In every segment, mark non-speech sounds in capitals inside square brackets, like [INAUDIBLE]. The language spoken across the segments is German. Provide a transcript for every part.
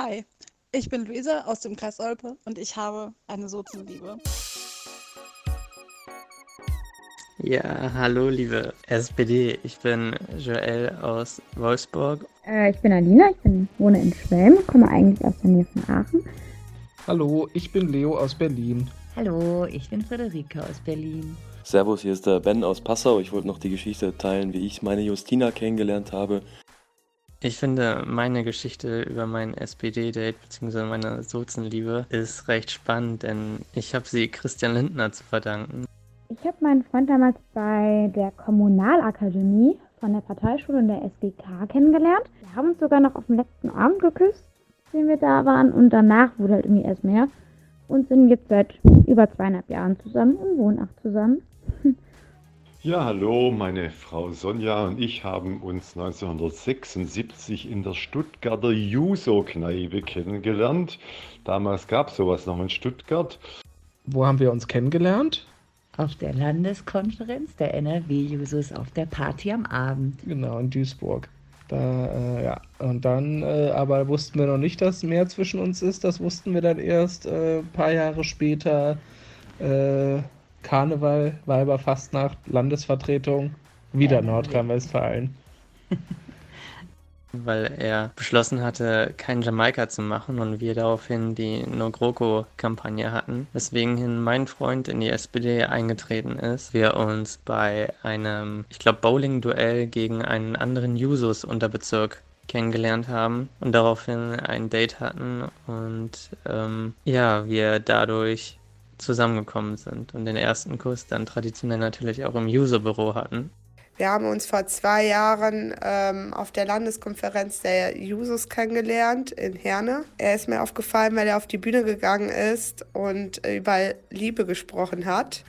Hi, ich bin Luisa aus dem Kreis Olpe und ich habe eine Sozienliebe. Ja, hallo liebe SPD, ich bin Joel aus Wolfsburg. Äh, ich bin Alina, ich bin, wohne in Schwelm, komme eigentlich aus der Nähe von Aachen. Hallo, ich bin Leo aus Berlin. Hallo, ich bin Friederike aus Berlin. Servus, hier ist der Ben aus Passau. Ich wollte noch die Geschichte teilen, wie ich meine Justina kennengelernt habe. Ich finde, meine Geschichte über mein SPD-Date bzw. meine Sozenliebe ist recht spannend, denn ich habe sie Christian Lindner zu verdanken. Ich habe meinen Freund damals bei der Kommunalakademie von der Parteischule und der SGK kennengelernt. Wir haben uns sogar noch auf dem letzten Abend geküsst, den wir da waren. Und danach wurde halt irgendwie erst mehr. Und sind jetzt seit über zweieinhalb Jahren zusammen und wohnen auch zusammen. Ja, hallo, meine Frau Sonja und ich haben uns 1976 in der Stuttgarter Juso-Kneipe kennengelernt. Damals gab es sowas noch in Stuttgart. Wo haben wir uns kennengelernt? Auf der Landeskonferenz der NRW-Jusos auf der Party am Abend. Genau, in Duisburg. Da, äh, ja. Und dann, äh, aber wussten wir noch nicht, dass mehr zwischen uns ist. Das wussten wir dann erst äh, ein paar Jahre später. Karneval, Weiberfastnacht, Landesvertretung, wieder Nordrhein-Westfalen. [LAUGHS] Weil er beschlossen hatte, kein Jamaika zu machen und wir daraufhin die No GroKo-Kampagne hatten, weswegen mein Freund in die SPD eingetreten ist. Wir uns bei einem, ich glaube, Bowling-Duell gegen einen anderen Jusos Unterbezirk kennengelernt haben und daraufhin ein Date hatten und ähm, ja, wir dadurch zusammengekommen sind und den ersten Kurs dann traditionell natürlich auch im User-Büro hatten. Wir haben uns vor zwei Jahren ähm, auf der Landeskonferenz der Jusos kennengelernt in Herne. Er ist mir aufgefallen, weil er auf die Bühne gegangen ist und über Liebe gesprochen hat.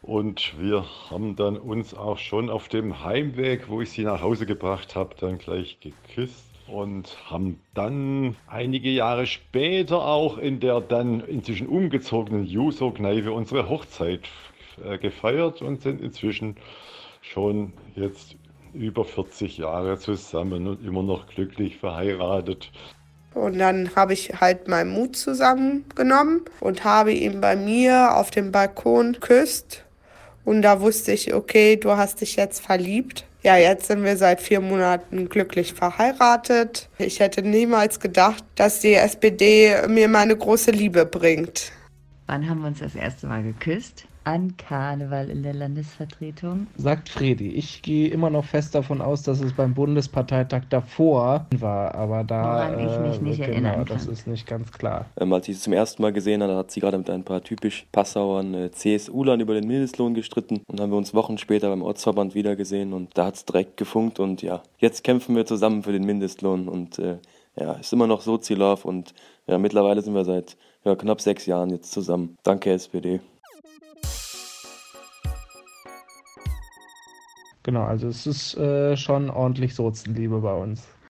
Und wir haben dann uns auch schon auf dem Heimweg, wo ich sie nach Hause gebracht habe, dann gleich geküsst und haben dann einige Jahre später auch in der dann inzwischen umgezogenen Juso-Kneipe unsere Hochzeit äh, gefeiert und sind inzwischen schon jetzt über 40 Jahre zusammen und immer noch glücklich verheiratet. Und dann habe ich halt meinen Mut zusammengenommen und habe ihn bei mir auf dem Balkon küsst. Und da wusste ich, okay, du hast dich jetzt verliebt. Ja, jetzt sind wir seit vier Monaten glücklich verheiratet. Ich hätte niemals gedacht, dass die SPD mir meine große Liebe bringt. Wann haben wir uns das erste Mal geküsst? An Karneval in der Landesvertretung? Sagt Fredi. Ich gehe immer noch fest davon aus, dass es beim Bundesparteitag davor war, aber da. Woran ich mich nicht äh, erinnern genau, kann. das ist nicht ganz klar. Ähm, als ich sie zum ersten Mal gesehen habe, hat sie gerade mit ein paar typisch Passauern äh, CSU-Lern über den Mindestlohn gestritten und haben wir uns Wochen später beim Ortsverband wiedergesehen und da hat es direkt gefunkt und ja, jetzt kämpfen wir zusammen für den Mindestlohn und äh, ja, ist immer noch so Zielorf und ja, mittlerweile sind wir seit ja, knapp sechs Jahren jetzt zusammen. Danke SPD. Genau, also es ist äh, schon ordentlich Sozenliebe bei uns.